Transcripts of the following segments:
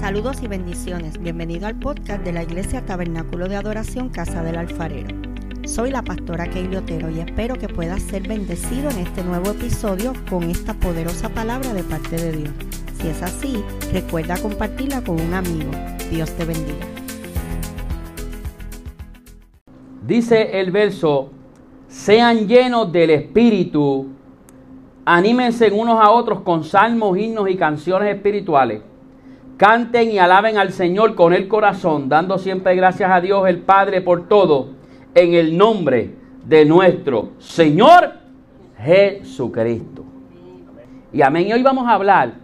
Saludos y bendiciones. Bienvenido al podcast de la Iglesia Tabernáculo de Adoración Casa del Alfarero. Soy la pastora Keili Otero y espero que puedas ser bendecido en este nuevo episodio con esta poderosa palabra de parte de Dios. Si es así, recuerda compartirla con un amigo. Dios te bendiga. Dice el verso, sean llenos del Espíritu, anímense unos a otros con salmos, himnos y canciones espirituales. Canten y alaben al Señor con el corazón, dando siempre gracias a Dios el Padre por todo, en el nombre de nuestro Señor Jesucristo. Y amén. Y hoy vamos a hablar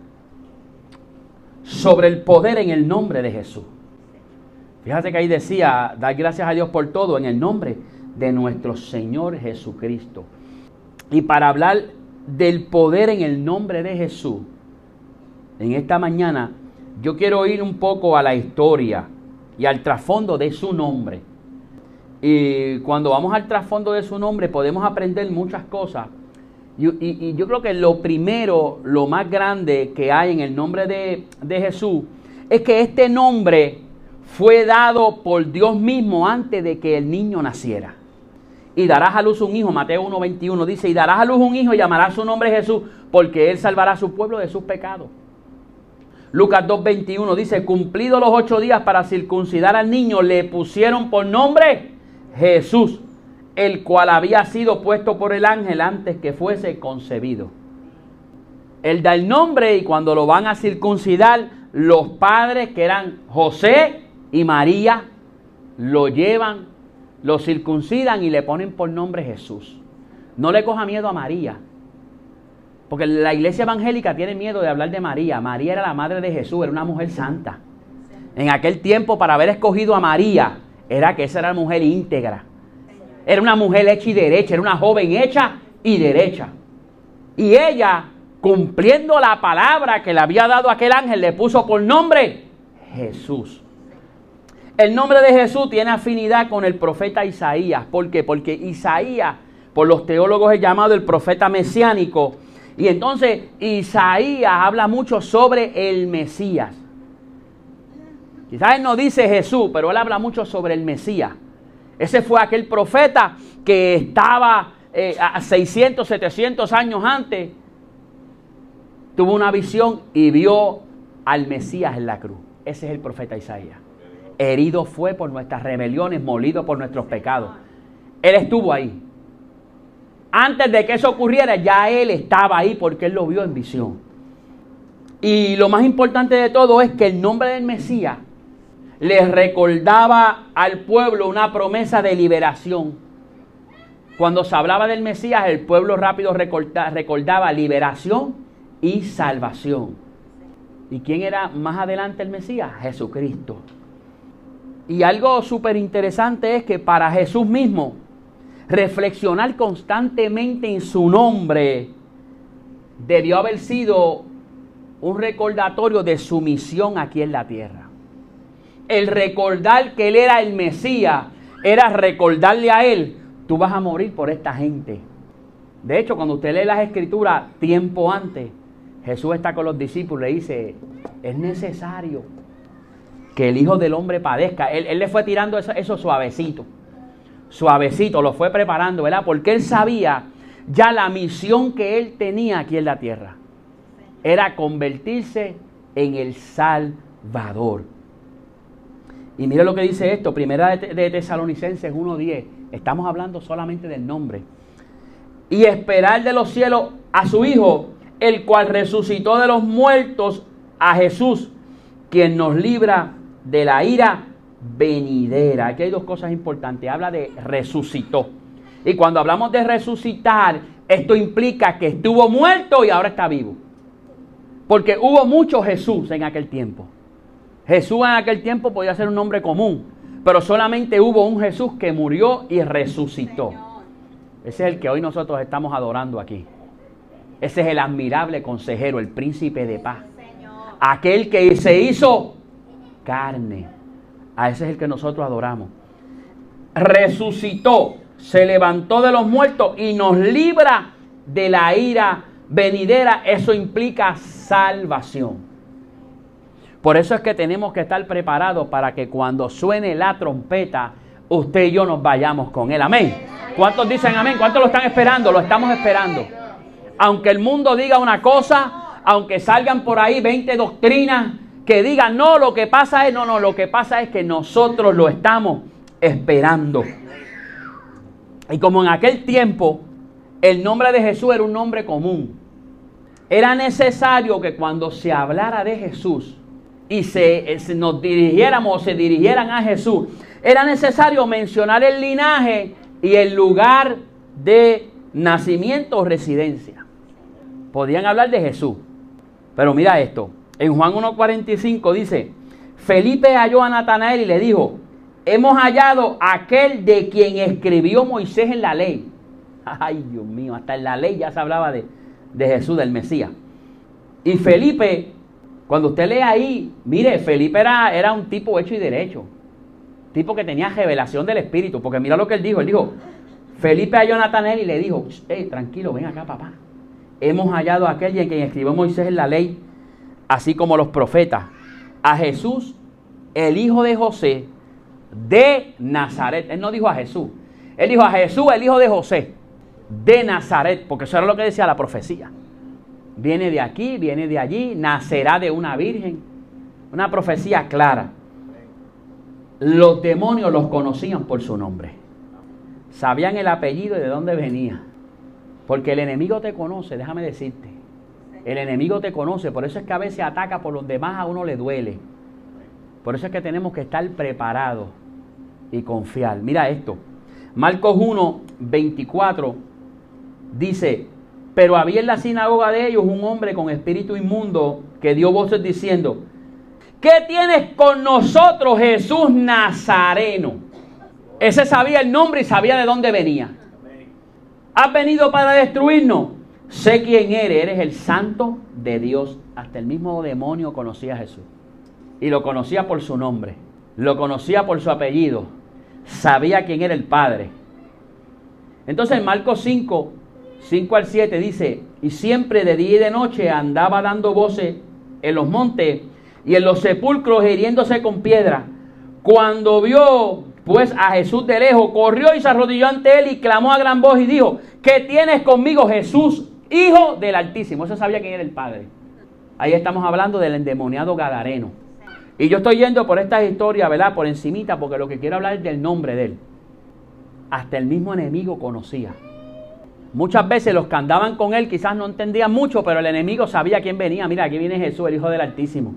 sobre el poder en el nombre de Jesús. Fíjate que ahí decía, dar gracias a Dios por todo en el nombre de nuestro Señor Jesucristo. Y para hablar del poder en el nombre de Jesús, en esta mañana yo quiero ir un poco a la historia y al trasfondo de su nombre. Y cuando vamos al trasfondo de su nombre podemos aprender muchas cosas. Y, yo creo que lo primero, lo más grande que hay en el nombre de, de Jesús, es que este nombre fue dado por Dios mismo antes de que el niño naciera. Y darás a luz un hijo, Mateo 1.21 dice, y darás a luz un hijo y llamará su nombre Jesús, porque él salvará a su pueblo de sus pecados. Lucas 2.21 dice, cumplidos los ocho días para circuncidar al niño, le pusieron por nombre Jesús, el cual había sido puesto por el ángel antes que fuese concebido. Él da el nombre y cuando lo van a circuncidar, los padres que eran José y María, lo llevan, lo circuncidan y le ponen por nombre Jesús. No le coja miedo a María, porque la iglesia evangélica tiene miedo de hablar de María. María era la madre de Jesús, era una mujer santa. En aquel tiempo, para haber escogido a María, era que esa era una mujer íntegra. Era una mujer hecha y derecha, era una joven hecha y derecha. Y ella, cumpliendo la palabra que le había dado aquel ángel, le puso por nombre Jesús. El nombre de Jesús tiene afinidad con el profeta Isaías. ¿Por qué? Porque Isaías, por los teólogos es llamado el profeta mesiánico y entonces Isaías habla mucho sobre el Mesías. Quizás él no dice Jesús, pero él habla mucho sobre el Mesías. Ese fue aquel profeta que estaba eh, a 600, 700 años antes. Tuvo una visión y vio al Mesías en la cruz. Ese es el profeta Isaías. Herido fue por nuestras rebeliones, molido por nuestros pecados. Él estuvo ahí. Antes de que eso ocurriera, ya él estaba ahí porque él lo vio en visión. Y lo más importante de todo es que el nombre del Mesías les recordaba al pueblo una promesa de liberación. Cuando se hablaba del Mesías, el pueblo rápido recordaba liberación y salvación. ¿Y quién era más adelante el Mesías? Jesucristo. Y algo súper interesante es que para Jesús mismo, reflexionar constantemente en su nombre debió haber sido un recordatorio de su misión aquí en la tierra. El recordar que Él era el Mesías era recordarle a Él, tú vas a morir por esta gente. De hecho, cuando usted lee las escrituras tiempo antes, Jesús está con los discípulos y le dice, es necesario que el Hijo del Hombre padezca. Él, le fue tirando eso, eso suavecito suavecito, lo fue preparando, ¿verdad? Porque él sabía ya la misión que él tenía aquí en la tierra. Era convertirse en el Salvador. Y mire lo que dice esto, primera de Tesalonicenses 1.10. Estamos hablando solamente del nombre. Y esperar de los cielos a su Hijo, el cual resucitó de los muertos a Jesús, quien nos libra de la ira venidera. Aquí hay dos cosas importantes. Habla de resucitó. Y cuando hablamos de resucitar, esto implica que estuvo muerto y ahora está vivo. Porque hubo mucho Jesús en aquel tiempo. Jesús en aquel tiempo podía ser un nombre común, pero solamente hubo un Jesús que murió y resucitó. Ese es el que hoy nosotros estamos adorando aquí. Ese es el admirable consejero, el príncipe de paz. Aquel que se hizo carne a ese es el que nosotros adoramos. Resucitó, se levantó de los muertos y nos libra de la ira venidera. Eso implica salvación. Por eso es que tenemos que estar preparados para que cuando suene la trompeta, usted y yo nos vayamos con él. Amén. ¿Cuántos dicen amén? ¿Cuántos lo están esperando? Lo estamos esperando. Aunque el mundo diga una cosa, aunque salgan por ahí 20 doctrinas que digan, no, lo que pasa es, no, no, lo que pasa es que nosotros lo estamos esperando. Y como en aquel tiempo el nombre de Jesús era un nombre común, era necesario que cuando se hablara de Jesús, y se, eh, nos dirigiéramos o se dirigieran a Jesús, era necesario mencionar el linaje y el lugar de nacimiento o residencia. Podían hablar de Jesús. Pero mira esto. En Juan 1.45 dice, Felipe halló a Natanael y le dijo, hemos hallado aquel de quien escribió Moisés en la ley. Ay, Dios mío, hasta en la ley ya se hablaba de, de Jesús, del Mesías. Y Felipe cuando usted lee ahí, mire, Felipe era, era un tipo hecho y derecho. Tipo que tenía revelación del Espíritu. Porque mira lo que él dijo. Él dijo, Felipe a Jonathan y le dijo, tranquilo, ven acá, papá. Hemos hallado a aquel en quien escribió Moisés en la ley, así como los profetas, a Jesús, el hijo de José, de Nazaret. Él no dijo a Jesús. Él dijo a Jesús, el hijo de José, de Nazaret, porque eso era lo que decía la profecía. Viene de aquí, viene de allí, nacerá de una virgen. Una profecía clara. Los demonios los conocían por su nombre. Sabían el apellido y de dónde venía. Porque el enemigo te conoce, déjame decirte. El enemigo te conoce, por eso es que a veces ataca por los demás a uno le duele. Por eso es que tenemos que estar preparados y confiar. Mira esto. Marcos 1, 24 dice, pero había en la sinagoga de ellos un hombre con espíritu inmundo que dio voces diciendo, ¿qué tienes con nosotros Jesús Nazareno? Ese sabía el nombre y sabía de dónde venía. ¿Has venido para destruirnos? Sé quién eres, eres el santo de Dios. Hasta el mismo demonio conocía a Jesús. Y lo conocía por su nombre, lo conocía por su apellido, sabía quién era el Padre. Entonces en Marcos 5, 5 al 7 dice, y siempre de día y de noche andaba dando voces en los montes y en los sepulcros hiriéndose con piedra. Cuando vio pues a Jesús de lejos, corrió y se arrodilló ante él y clamó a gran voz y dijo, ¿qué tienes conmigo Jesús, Hijo del Altísimo? Eso sabía quién era el Padre. Ahí estamos hablando del endemoniado Gadareno. Y yo estoy yendo por esta historia, ¿verdad? Por encimita, porque lo que quiero hablar es del nombre de él. Hasta el mismo enemigo conocía. Muchas veces los que andaban con él quizás no entendían mucho, pero el enemigo sabía quién venía. Mira, aquí viene Jesús, el Hijo del Altísimo.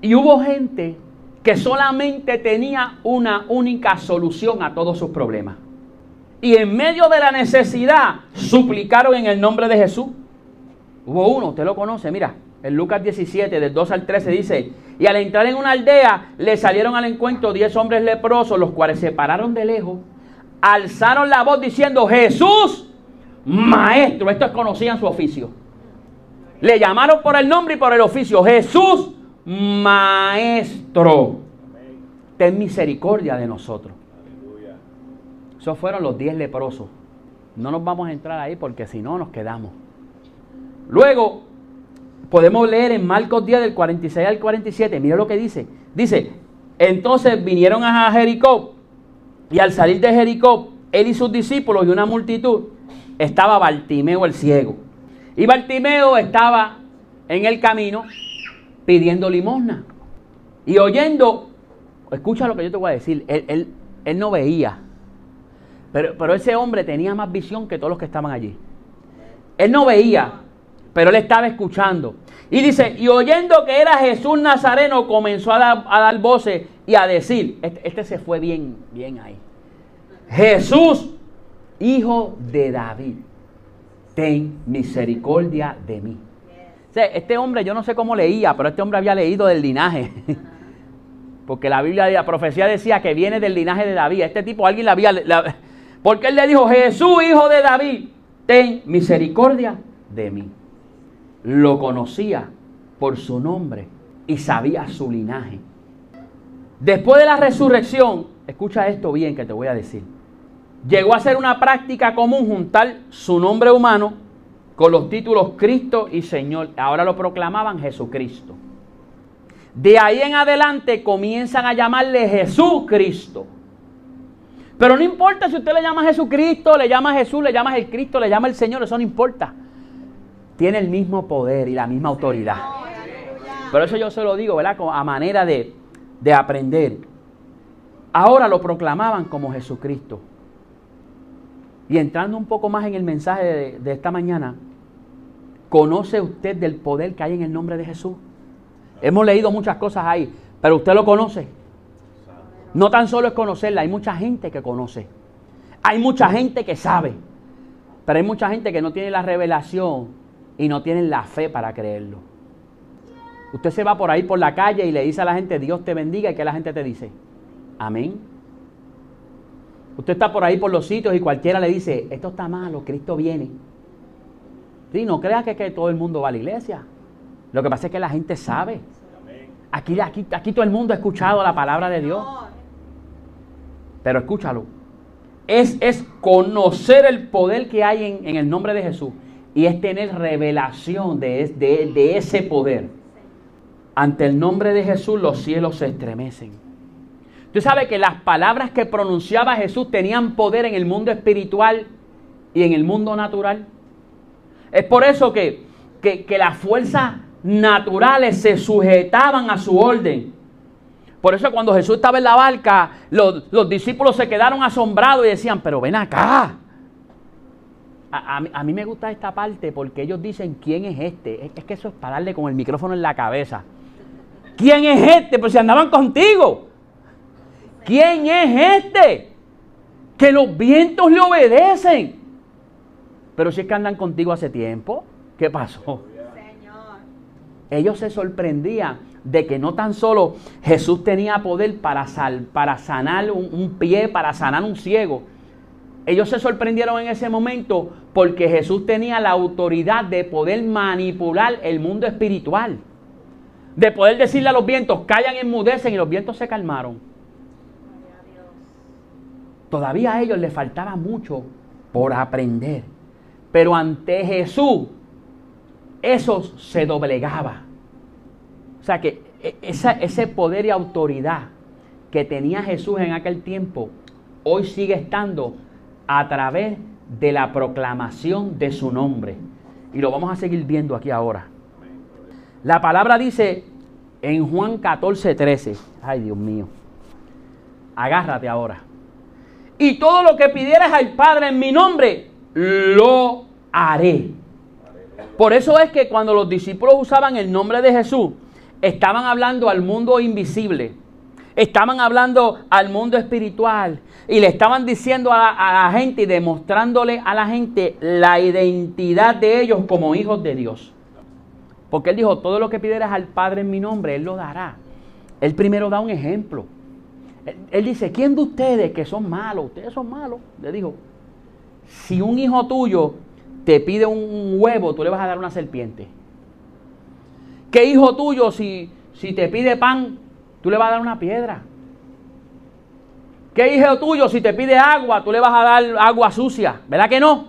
Y hubo gente que solamente tenía una única solución a todos sus problemas. Y en medio de la necesidad suplicaron en el nombre de Jesús. Hubo uno, usted lo conoce, mira, en Lucas 17, del 2 al 13 dice, y al entrar en una aldea le salieron al encuentro diez hombres leprosos, los cuales se pararon de lejos, alzaron la voz diciendo, Jesús, maestro. Estos conocían su oficio. Le llamaron por el nombre y por el oficio. Jesús, maestro. Ten misericordia de nosotros. Esos fueron los diez leprosos. No nos vamos a entrar ahí porque si no nos quedamos. Luego, podemos leer en Marcos 10 del 46 al 47. Mira lo que dice. Dice, entonces vinieron a Jericó y al salir de Jericó, él y sus discípulos y una multitud estaba Bartimeo el ciego. Y Bartimeo estaba en el camino pidiendo limosna. Y oyendo, escucha lo que yo te voy a decir, él, él, no veía. Pero, pero ese hombre tenía más visión que todos los que estaban allí. Él no veía, pero él estaba escuchando. Y dice, y oyendo que era Jesús Nazareno, comenzó a dar, a dar voces y a decir, este, este, se fue bien, bien ahí. Jesús hijo de David, ten misericordia de mí. este hombre, yo no sé cómo leía, pero este hombre había leído del linaje. Porque la Biblia, la profecía decía que viene del linaje de David. Este tipo, alguien la había. Porque él le dijo: Jesús, hijo de David, ten misericordia de mí. Lo conocía por su nombre y sabía su linaje. Después de la resurrección, escucha esto bien que te voy a decir llegó a ser una práctica común juntar su nombre humano con los títulos Cristo y Señor. Ahora lo proclamaban Jesucristo. De ahí en adelante comienzan a llamarle Jesucristo. Pero no importa si usted le llama Jesucristo, le llama Jesús, le llama el Cristo, le llama el Señor, eso no importa. Tiene el mismo poder y la misma autoridad. Por eso yo se lo digo, ¿verdad? A manera de, de aprender. Ahora lo proclamaban como Jesucristo. Y entrando un poco más en el mensaje de, esta mañana, ¿conoce usted del poder que hay en el nombre de Jesús? Hemos leído muchas cosas ahí, pero usted lo conoce. No tan solo es conocerla, hay mucha gente que conoce. Hay mucha gente que sabe. Pero hay mucha gente que no tiene la revelación y no tiene la fe para creerlo. Usted se va por ahí por la calle y le dice a la gente, Dios te bendiga, y que la gente te dice, amén. Usted está por ahí por los sitios y cualquiera le dice, esto está malo, Cristo viene. Sí, no crea que, que todo el mundo va a la iglesia. Lo que pasa es que la gente sabe. Aquí, aquí, aquí todo el mundo ha escuchado la palabra de Dios. Pero escúchalo. Es, es conocer el poder que hay en, en, el nombre de Jesús. Y es tener revelación de, de, de ese poder. Ante el nombre de Jesús los cielos se estremecen. Usted sabe que las palabras que pronunciaba Jesús tenían poder en el mundo espiritual y en el mundo natural. Es por eso que, que, las fuerzas naturales se sujetaban a su orden. Por eso cuando Jesús estaba en la barca, los, discípulos se quedaron asombrados y decían, pero ven acá. A, a, mí me gusta esta parte porque ellos dicen, ¿quién es este? Es, es, que eso es para darle con el micrófono en la cabeza. ¿Quién es este? Pues si andaban contigo. ¿Quién es este? Que los vientos le obedecen. Pero si es que andan contigo hace tiempo, ¿qué pasó? Ellos se sorprendían de que no tan solo Jesús tenía poder para, para sanar un, pie, para sanar un ciego. Ellos se sorprendieron en ese momento porque Jesús tenía la autoridad de poder manipular el mundo espiritual. De poder decirle a los vientos, callan, enmudecen y los vientos se calmaron. Todavía a ellos les faltaba mucho por aprender. Pero ante Jesús, eso se doblegaba. O sea que e, ese poder y autoridad que tenía Jesús en aquel tiempo, hoy sigue estando a través de la proclamación de su nombre. Y lo vamos a seguir viendo aquí ahora. La palabra dice en Juan 14, 13. Ay, Dios mío. Agárrate ahora. Y todo lo que pidieras al Padre en mi nombre, lo haré. Por eso es que cuando los discípulos usaban el nombre de Jesús, estaban hablando al mundo invisible, estaban hablando al mundo espiritual y le estaban diciendo a la, gente y demostrándole a la gente la identidad de ellos como hijos de Dios. Porque él dijo, todo lo que pidieras al Padre en mi nombre, Él lo dará. Él primero da un ejemplo. Él dice, ¿quién de ustedes que son malos? Ustedes son malos. Le dijo, si un hijo tuyo te pide un huevo, tú le vas a dar una serpiente. ¿Qué hijo tuyo si, si te pide pan, tú le vas a dar una piedra? ¿Qué hijo tuyo si te pide agua, tú le vas a dar agua sucia? ¿Verdad que no?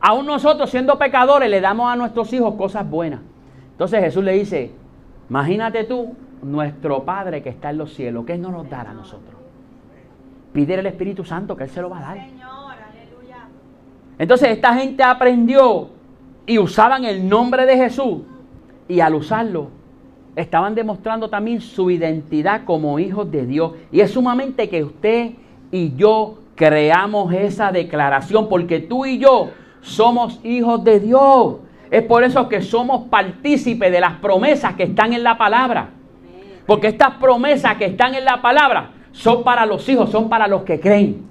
Aún nosotros siendo pecadores le damos a nuestros hijos cosas buenas. Entonces Jesús le dice, imagínate tú, nuestro Padre que está en los cielos, ¿qué no nos dará a nosotros? Pide el Espíritu Santo que Él se lo va a dar. Entonces esta gente aprendió y usaban el nombre de Jesús y al usarlo estaban demostrando también su identidad como hijos de Dios. Y es sumamente que usted y yo creamos esa declaración porque tú y yo somos hijos de Dios. Es por eso que somos partícipes de las promesas que están en la palabra. Porque estas promesas que están en la palabra son para los hijos, son para los que creen.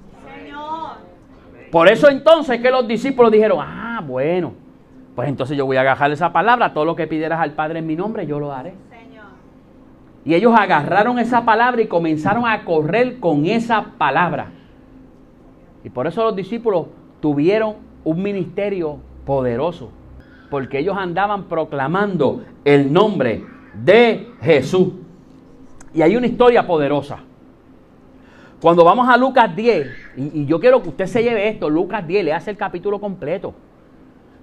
Por eso entonces que los discípulos dijeron, ah, bueno, pues entonces yo voy a agarrar esa palabra, todo lo que pidieras al Padre en mi nombre, yo lo haré. Y ellos agarraron esa palabra y comenzaron a correr con esa palabra. Y por eso los discípulos tuvieron un ministerio poderoso, porque ellos andaban proclamando el nombre de Jesús. Y hay una historia poderosa. Cuando vamos a Lucas 10, y, yo quiero que usted se lleve esto, Lucas 10, le hace el capítulo completo.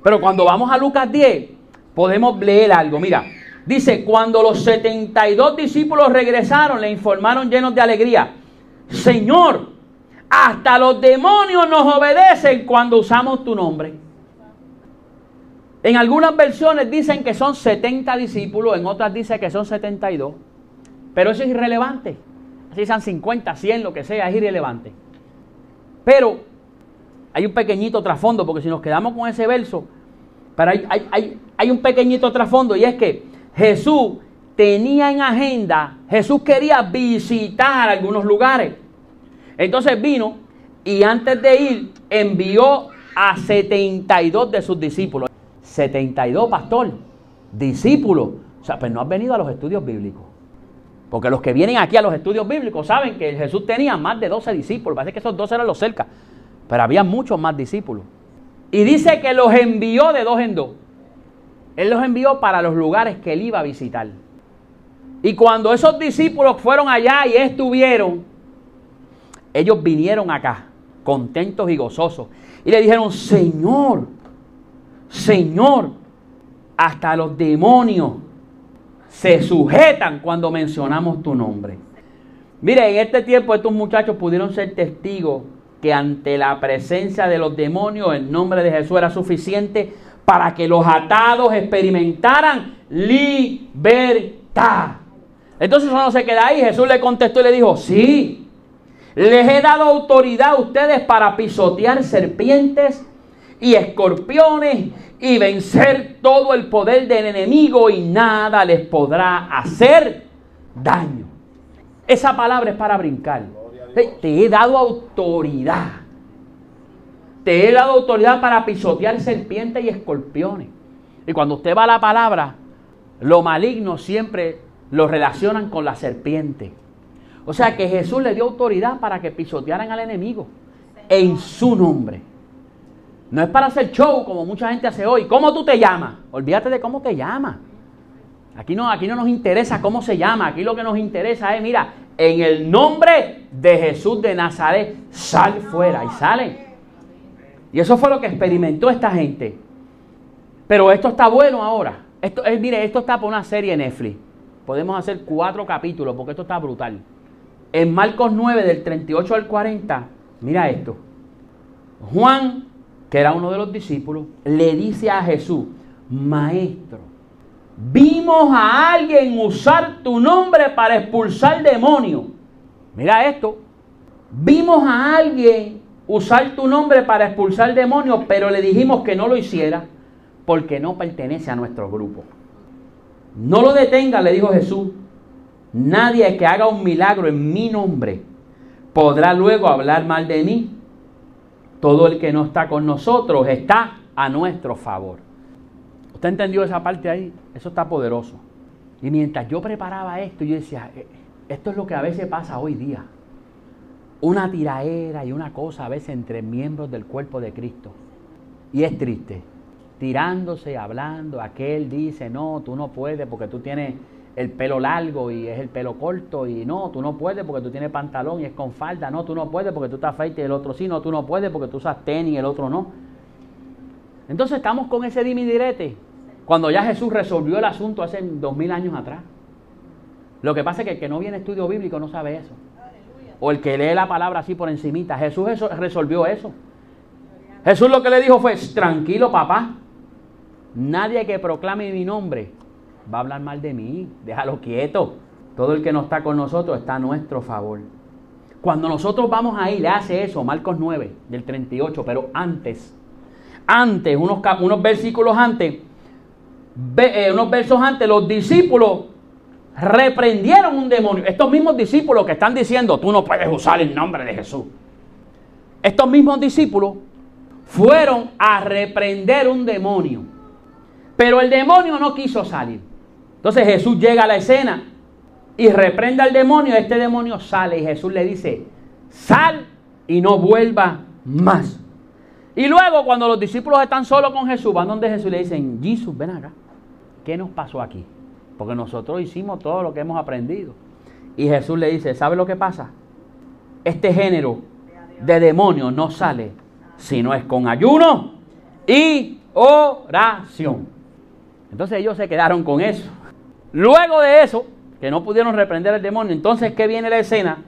Pero cuando vamos a Lucas 10, podemos leer algo. Mira, Dice, cuando los 72 discípulos regresaron, le informaron llenos de alegría, Señor, hasta los demonios nos obedecen cuando usamos tu nombre. En algunas versiones dicen que son 70 discípulos, en otras dicen que son 72. Pero eso es irrelevante. Así sean 50, 100, lo que sea, es irrelevante. Pero hay un pequeñito trasfondo, porque si nos quedamos con ese verso, pero hay, hay un pequeñito trasfondo y es que Jesús tenía en agenda, Jesús quería visitar algunos lugares. Entonces vino y antes de ir envió a 72 de sus discípulos. 72, pastor, discípulos. O sea, pues no han venido a los estudios bíblicos. Porque los que vienen aquí a los estudios bíblicos saben que Jesús tenía más de 12 discípulos. Parece que esos 12 eran los cerca. Pero había muchos más discípulos. Y dice que los envió de dos en dos. Él los envió para los lugares que él iba a visitar. Y cuando esos discípulos fueron allá y estuvieron, ellos vinieron acá, contentos y gozosos. Y le dijeron, Señor, Señor, hasta los demonios se sujetan cuando mencionamos tu nombre. Mire, en este tiempo estos muchachos pudieron ser testigos que ante la presencia de los demonios el nombre de Jesús era suficiente para que los atados experimentaran libertad. Entonces eso no se queda ahí. Jesús le contestó y le dijo, sí, les he dado autoridad a ustedes para pisotear serpientes y escorpiones y vencer todo el poder del enemigo y nada les podrá hacer daño. Esa palabra es para brincar. Te he dado autoridad. Te he dado autoridad para pisotear serpientes y escorpiones. Y cuando usted va a la palabra, lo maligno siempre lo relacionan con la serpiente. O sea que Jesús le dio autoridad para que pisotearan al enemigo en su nombre. No es para hacer show como mucha gente hace hoy. ¿Cómo tú te llamas? Olvídate de cómo te llamas. Aquí no, aquí no nos interesa cómo se llama. Aquí lo que nos interesa es, mira, en el nombre de Jesús de Nazaret, sal fuera. Y sale. Y eso fue lo que experimentó esta gente. Pero esto está bueno ahora. Esto, es, mire, esto está para una serie Netflix. Podemos hacer cuatro capítulos porque esto está brutal. En Marcos 9, del 38 al 40, mira esto. Juan, que era uno de los discípulos, le dice a Jesús, maestro, vimos a alguien usar tu nombre para expulsar demonios. Mira esto. Vimos a alguien usar tu nombre para expulsar demonios, pero le dijimos que no lo hiciera porque no pertenece a nuestro grupo. No lo detenga, le dijo Jesús. Nadie que haga un milagro en mi nombre podrá luego hablar mal de mí. Todo el que no está con nosotros está a nuestro favor. ¿Usted entendió esa parte ahí? Eso está poderoso. Y mientras yo preparaba esto, yo decía, eh, esto es lo que a veces pasa hoy día una tiraera y una cosa a veces entre miembros del cuerpo de Cristo. Y es triste. Tirándose, hablando, aquel dice, no, tú no puedes porque tú tienes el pelo largo y es el pelo corto y no, tú no puedes porque tú tienes pantalón y es con falda, no, tú no puedes porque tú estás feito y el otro sí, no, tú no puedes porque tú usas tenis y el otro no. Entonces estamos con ese dimidirete cuando ya Jesús resolvió el asunto hace dos mil años atrás. Lo que pasa es que el que no viene estudio bíblico no sabe eso o el que lee la palabra así por encimita. Jesús resolvió eso. Jesús lo que le dijo fue, tranquilo papá, nadie que proclame mi nombre va a hablar mal de mí, déjalo quieto. Todo el que no está con nosotros está a nuestro favor. Cuando nosotros vamos ahí, le hace eso, Marcos 9, del 38, pero antes, antes, unos, unos versículos antes, eh, unos versos antes, los discípulos reprendieron un demonio. Estos mismos discípulos que están diciendo, tú no puedes usar el nombre de Jesús. Estos mismos discípulos fueron a reprender un demonio. Pero el demonio no quiso salir. Entonces Jesús llega a la escena y reprende al demonio. Este demonio sale y Jesús le dice, sal y no vuelva más. Y luego cuando los discípulos están solos con Jesús, van donde Jesús le dicen, Jesús, ven acá. ¿Qué nos pasó aquí? Porque nosotros hicimos todo lo que hemos aprendido. Y Jesús le dice, ¿sabe lo que pasa? Este género de demonios no sale si no es con ayuno y oración. Entonces ellos se quedaron con eso. Luego de eso, que no pudieron reprender al demonio, entonces, ¿qué viene la escena?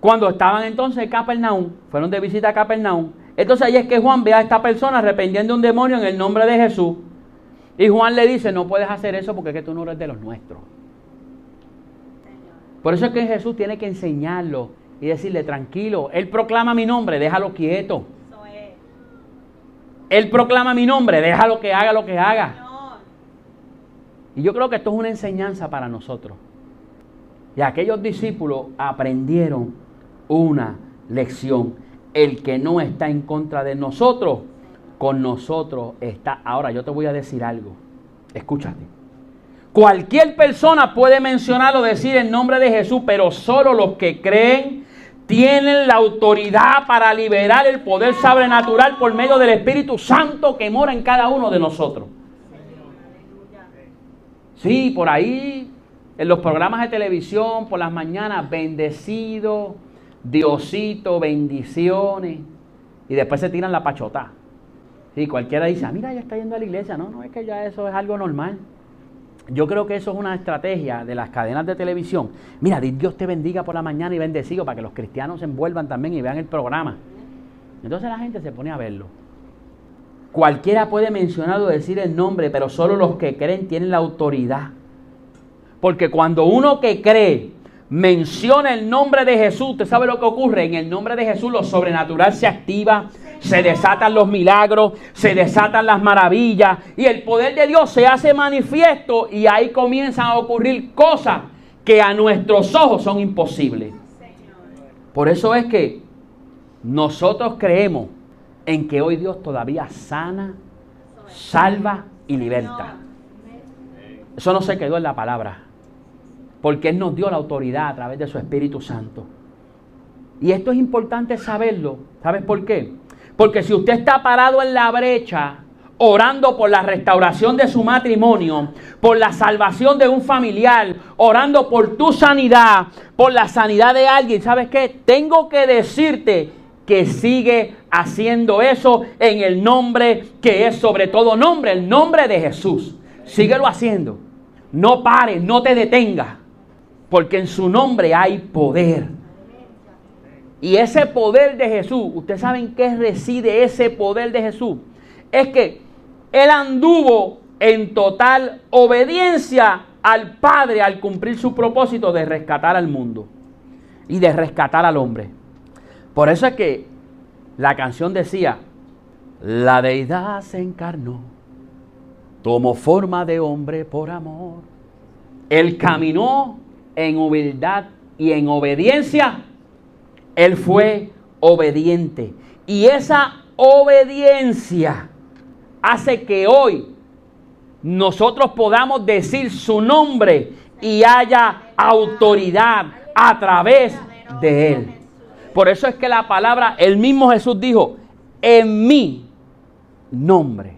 Cuando estaban entonces en Capernaum, fueron de visita a Capernaum, entonces ahí es que Juan ve a esta persona arrepentiendo un demonio en el nombre de Jesús. Y Juan le dice, no puedes hacer eso porque es que tú no eres de los nuestros. Por eso es que Jesús tiene que enseñarlo y decirle, tranquilo, Él proclama mi nombre, déjalo quieto. Él proclama mi nombre, déjalo que haga lo que haga. Y yo creo que esto es una enseñanza para nosotros. Y aquellos discípulos aprendieron una lección. El que no está en contra de nosotros, con nosotros está. Ahora yo te voy a decir algo. Escúchate. Cualquier persona puede mencionar o decir el nombre de Jesús, pero solo los que creen tienen la autoridad para liberar el poder sobrenatural por medio del Espíritu Santo que mora en cada uno de nosotros. Sí, por ahí, en los programas de televisión, por las mañanas, bendecido, Diosito, bendiciones. Y después se tiran la pachota. Sí, cualquiera dice, ah, mira, ya está yendo a la iglesia. No, no, es que ya eso es algo normal. Yo creo que eso es una estrategia de las cadenas de televisión. Mira, Dios te bendiga por la mañana y bendecido para que los cristianos se envuelvan también y vean el programa. Entonces la gente se pone a verlo. Cualquiera puede mencionar o decir el nombre, pero solo los que creen tienen la autoridad. Porque cuando uno que cree menciona el nombre de Jesús, ¿usted sabe lo que ocurre? En el nombre de Jesús lo sobrenatural se activa, se desatan los milagros, se desatan las maravillas y el poder de Dios se hace manifiesto y ahí comienzan a ocurrir cosas que a nuestros ojos son imposibles. Por eso es que nosotros creemos en que hoy Dios todavía sana, salva y liberta. Eso no se quedó en la palabra, porque Él nos dio la autoridad a través de su Espíritu Santo. Y esto es importante saberlo. ¿Sabes por qué? Porque si usted está parado en la brecha, orando por la restauración de su matrimonio, por la salvación de un familiar, orando por tu sanidad, por la sanidad de alguien, ¿sabes qué? Tengo que decirte que sigue haciendo eso en el nombre que es sobre todo nombre, el nombre de Jesús. Síguelo haciendo. No pares, no te detengas, porque en su nombre hay poder. Y ese poder de Jesús, ¿ustedes saben qué reside ese poder de Jesús? Es que Él anduvo en total obediencia al Padre al cumplir su propósito de rescatar al mundo y de rescatar al hombre. Por eso es que la canción decía, la deidad se encarnó, tomó forma de hombre por amor. Él caminó en humildad y en obediencia. Él fue obediente. Y esa obediencia hace que hoy nosotros podamos decir su nombre y haya autoridad a través de él. Por eso es que la palabra, el mismo Jesús dijo, en mi nombre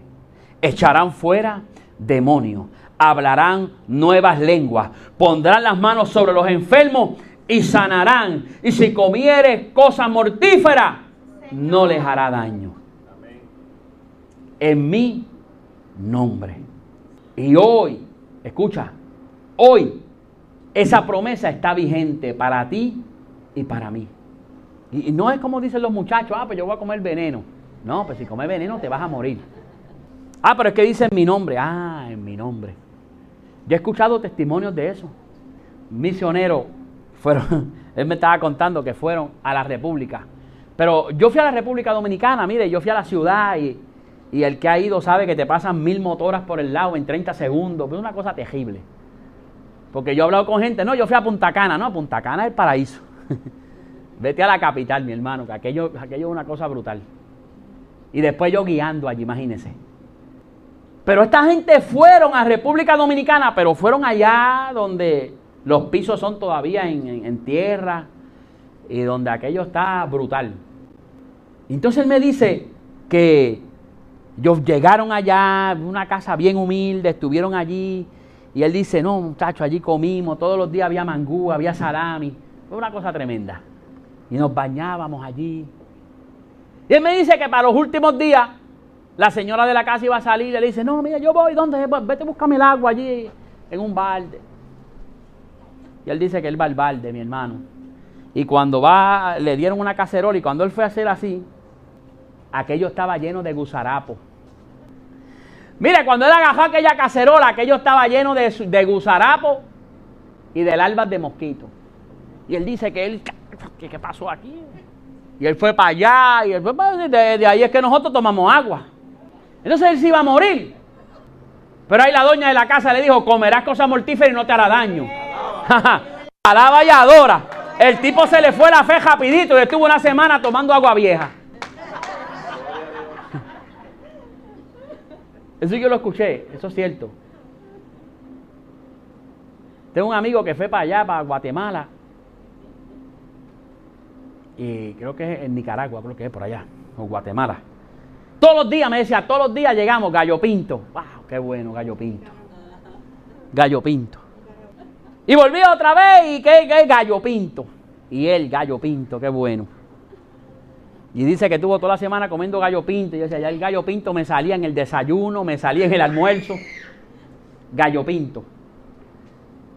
echarán fuera demonios, hablarán nuevas lenguas, pondrán las manos sobre los enfermos y sanarán. Y si comieres cosas mortíferas, no les hará daño. En mi nombre. Y hoy, escucha, hoy esa promesa está vigente para ti y para mí. Y, no es como dicen los muchachos, ah, pues yo voy a comer veneno. No, pues si comes veneno te vas a morir. Ah, pero es que dice en mi nombre. Ah, en mi nombre. Yo he escuchado testimonios de eso. Misioneros fueron, él me estaba contando que fueron a la República. Pero yo fui a la República Dominicana, mire, yo fui a la ciudad y, y el que ha ido sabe que te pasan mil motoras por el lado en 30 segundos. Es una cosa terrible. Porque yo he hablado con gente, no, yo fui a Punta Cana, no, Punta Cana es el paraíso. Vete a la capital, mi hermano, que aquello, aquello es una cosa brutal. Y después yo guiando allí, imagínense. Pero esta gente fueron a República Dominicana, pero fueron allá donde los pisos son todavía en, tierra y donde aquello está brutal. Entonces él me dice que ellos llegaron allá, una casa bien humilde, estuvieron allí. Y él dice, no, muchachos, allí comimos, todos los días había mangú, había salami. Fue una cosa tremenda y nos bañábamos allí. Y él me dice que para los últimos días la señora de la casa iba a salir y le dice, no, mira, yo voy, ¿dónde? Vete, búscame el agua allí. en un balde. Y él dice que él va al mi hermano. Y cuando va, le dieron una cacerola y cuando él fue a hacer así, aquello estaba lleno de gusarapo. Mire, cuando él agarró aquella cacerola, aquello estaba lleno de, de gusarapo y de larvas de mosquito. Y él dice que él, ¿qué, pasó aquí? Y él fue para allá, y él fue para, de, de ahí es que nosotros tomamos agua. Entonces él se iba a morir. Pero ahí la doña de la casa le dijo, comerás cosas mortíferas y no te hará daño. Alaba y adora. El tipo se le fue la fe rapidito y estuvo una semana tomando agua vieja. Eso yo lo escuché, eso es cierto. Tengo un amigo que fue para allá, para Guatemala. Y creo que es en Nicaragua, creo que es por allá, o Guatemala. Todos los días me decía, todos los días llegamos, gallo pinto. ¡Wow! ¡Qué bueno, gallo pinto! Gallo pinto. Y volví otra vez y ¿qué, qué gallo pinto? Y él, gallo pinto, qué bueno. Y dice que tuvo toda la semana comiendo gallo pinto. Y yo decía, ya el gallo pinto me salía en el desayuno, me salía en el almuerzo. Gallo pinto.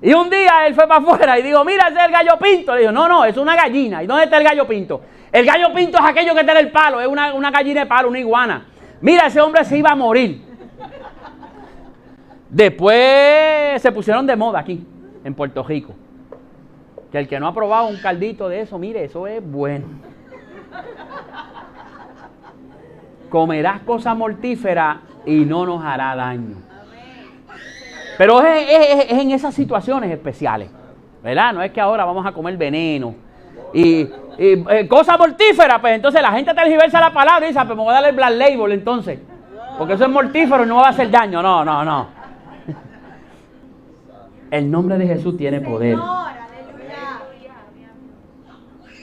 Y un día él fue para afuera y dijo, mira, ese es el gallo pinto. Le dijo, no, no, es una gallina. ¿Y dónde está el gallo pinto? El gallo pinto es aquello que está en el palo, es una, una gallina de palo, una iguana. Mira, ese hombre se iba a morir. Después se pusieron de moda aquí, en Puerto Rico. Que el que no ha probado un caldito de eso, mire, eso es bueno comerás cosas mortíferas y no nos hará daño. Pero es, en esas situaciones especiales, ¿verdad? No es que ahora vamos a comer veneno y, eh, cosas mortíferas, pues entonces la gente tergiversa la palabra y dice, ah, pues me voy a darle el black label entonces, porque eso es mortífero y no va a hacer daño. No, no, no. El nombre de Jesús tiene poder.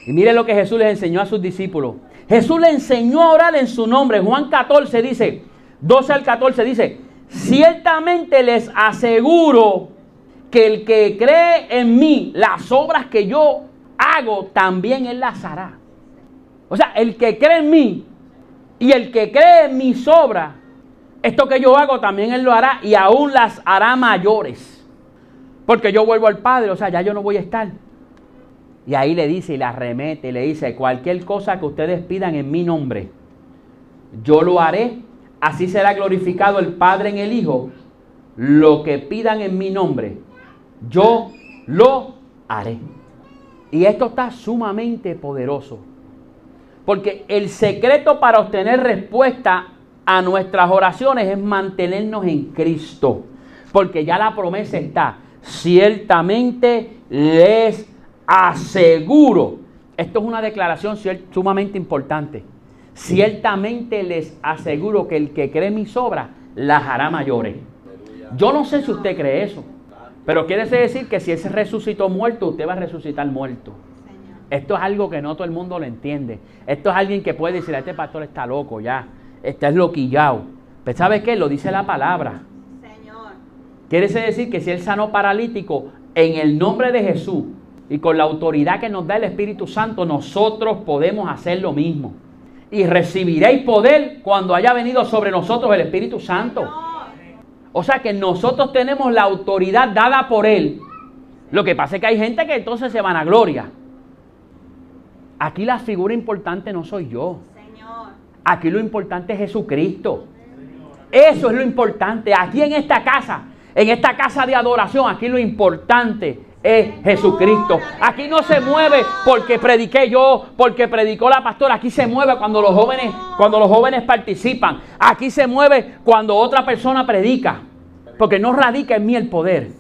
Y mire lo que Jesús les enseñó a sus discípulos. Jesús le enseñó a orar en su nombre. Juan 14 dice, 12 al 14 dice, ciertamente les aseguro que el que cree en mí, las obras que yo hago, también él las hará. O sea, el que cree en mí y el que cree en mis obras, esto que yo hago también él lo hará y aún las hará mayores. Porque yo vuelvo al Padre, o sea, ya yo no voy a estar. Y ahí le dice y la remete y le dice, cualquier cosa que ustedes pidan en mi nombre, yo lo haré. Así será glorificado el Padre en el Hijo. Lo que pidan en mi nombre, yo lo haré. Y esto está sumamente poderoso. Porque el secreto para obtener respuesta a nuestras oraciones es mantenernos en Cristo. Porque ya la promesa está. Ciertamente les aseguro, esto es una declaración sumamente importante, ciertamente les aseguro que el que cree mis obras las hará mayores. Yo no sé si usted cree eso, pero quiere decir que si ese resucitó muerto, usted va a resucitar muerto. Esto es algo que no todo el mundo lo entiende. Esto es alguien que puede decir, este pastor está loco ya, este es loquillado. Pero ¿sabe qué? Lo dice la palabra. Quiere decir que si él sanó paralítico, en el nombre de Jesús, y con la autoridad que nos da el Espíritu Santo, nosotros podemos hacer lo mismo. Y recibiréis poder cuando haya venido sobre nosotros el Espíritu Santo. O sea que nosotros tenemos la autoridad dada por Él. Lo que pasa es que hay gente que entonces se van a gloria. Aquí la figura importante no soy yo. Aquí lo importante es Jesucristo. Eso es lo importante. Aquí en esta casa, en esta casa de adoración, aquí lo importante es Jesucristo. Aquí no se mueve porque prediqué yo, porque predicó la pastora. Aquí se mueve cuando los jóvenes, cuando los jóvenes participan. Aquí se mueve cuando otra persona predica. Porque no radica en mí el poder.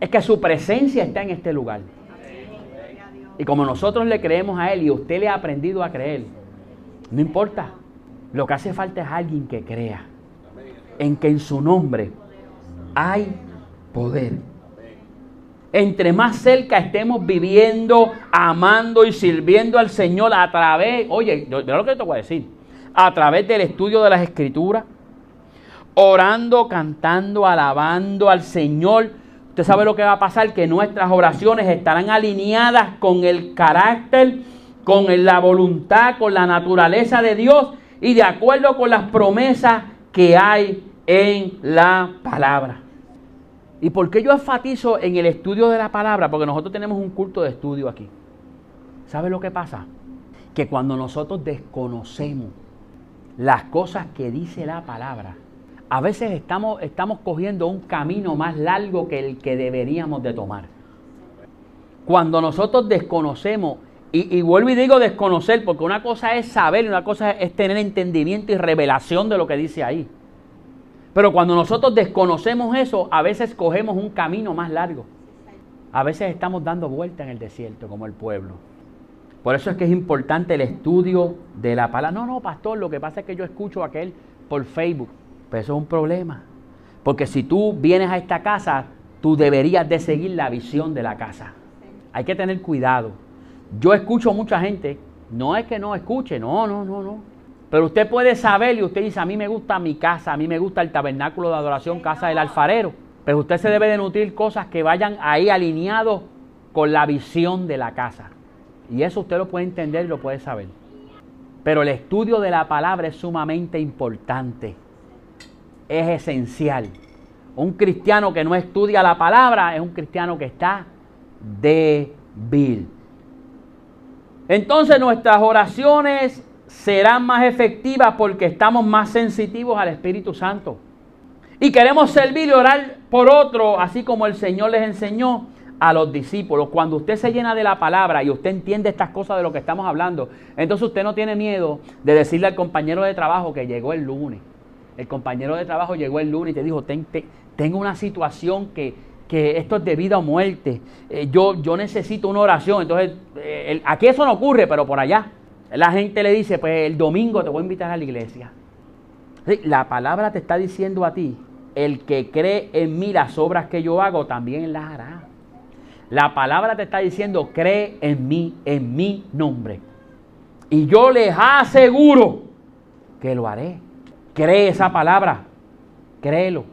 Es que su presencia está en este lugar. Y como nosotros le creemos a Él y usted le ha aprendido a creer, no importa. Lo que hace falta es alguien que crea en que en su nombre hay poder entre más cerca estemos viviendo, amando y sirviendo al Señor a través, oye, yo, lo que te voy a decir, a través del estudio de las Escrituras, orando, cantando, alabando al Señor. Usted sabe lo que va a pasar, que nuestras oraciones estarán alineadas con el carácter, con la voluntad, con la naturaleza de Dios y de acuerdo con las promesas que hay en la palabra. ¿Y por qué yo enfatizo en el estudio de la palabra? Porque nosotros tenemos un culto de estudio aquí. ¿Sabe lo que pasa? Que cuando nosotros desconocemos las cosas que dice la palabra, a veces estamos, estamos cogiendo un camino más largo que el que deberíamos de tomar. Cuando nosotros desconocemos, y, y, vuelvo y digo desconocer, porque una cosa es saber y una cosa es tener entendimiento y revelación de lo que dice ahí. Pero cuando nosotros desconocemos eso, a veces cogemos un camino más largo. A veces estamos dando vuelta en el desierto, como el pueblo. Por eso es que es importante el estudio de la palabra. No, no, pastor, lo que pasa es que yo escucho aquel por Facebook. Pero eso es un problema. Porque si tú vienes a esta casa, tú deberías de seguir la visión de la casa. Hay que tener cuidado. Yo escucho mucha gente, no es que no escuche, no, no, no, no. Pero usted puede saber y usted dice, a mí me gusta mi casa, a mí me gusta el tabernáculo de adoración, casa del alfarero. Pero usted se debe de nutrir cosas que vayan ahí alineados con la visión de la casa. Y eso usted lo puede entender y lo puede saber. Pero el estudio de la palabra es sumamente importante. Es esencial. Un cristiano que no estudia la palabra es un cristiano que está débil. Entonces nuestras oraciones serán más efectivas porque estamos más sensitivos al Espíritu Santo. Y queremos servir y orar por otro, así como el Señor les enseñó a los discípulos. Cuando usted se llena de la palabra y usted entiende estas cosas de lo que estamos hablando, entonces usted no tiene miedo de decirle al compañero de trabajo que llegó el lunes. El compañero de trabajo llegó el lunes y te dijo, tengo una situación que, que esto es de vida o muerte. Eh, yo, yo necesito una oración. Entonces, eh, aquí eso no ocurre, pero por allá. La gente le dice, pues el domingo te voy a invitar a la iglesia. La palabra te está diciendo a ti, el que cree en mí las obras que yo hago, también las hará. La palabra te está diciendo, cree en mí, en mi nombre. Y yo les aseguro que lo haré. Cree esa palabra, créelo.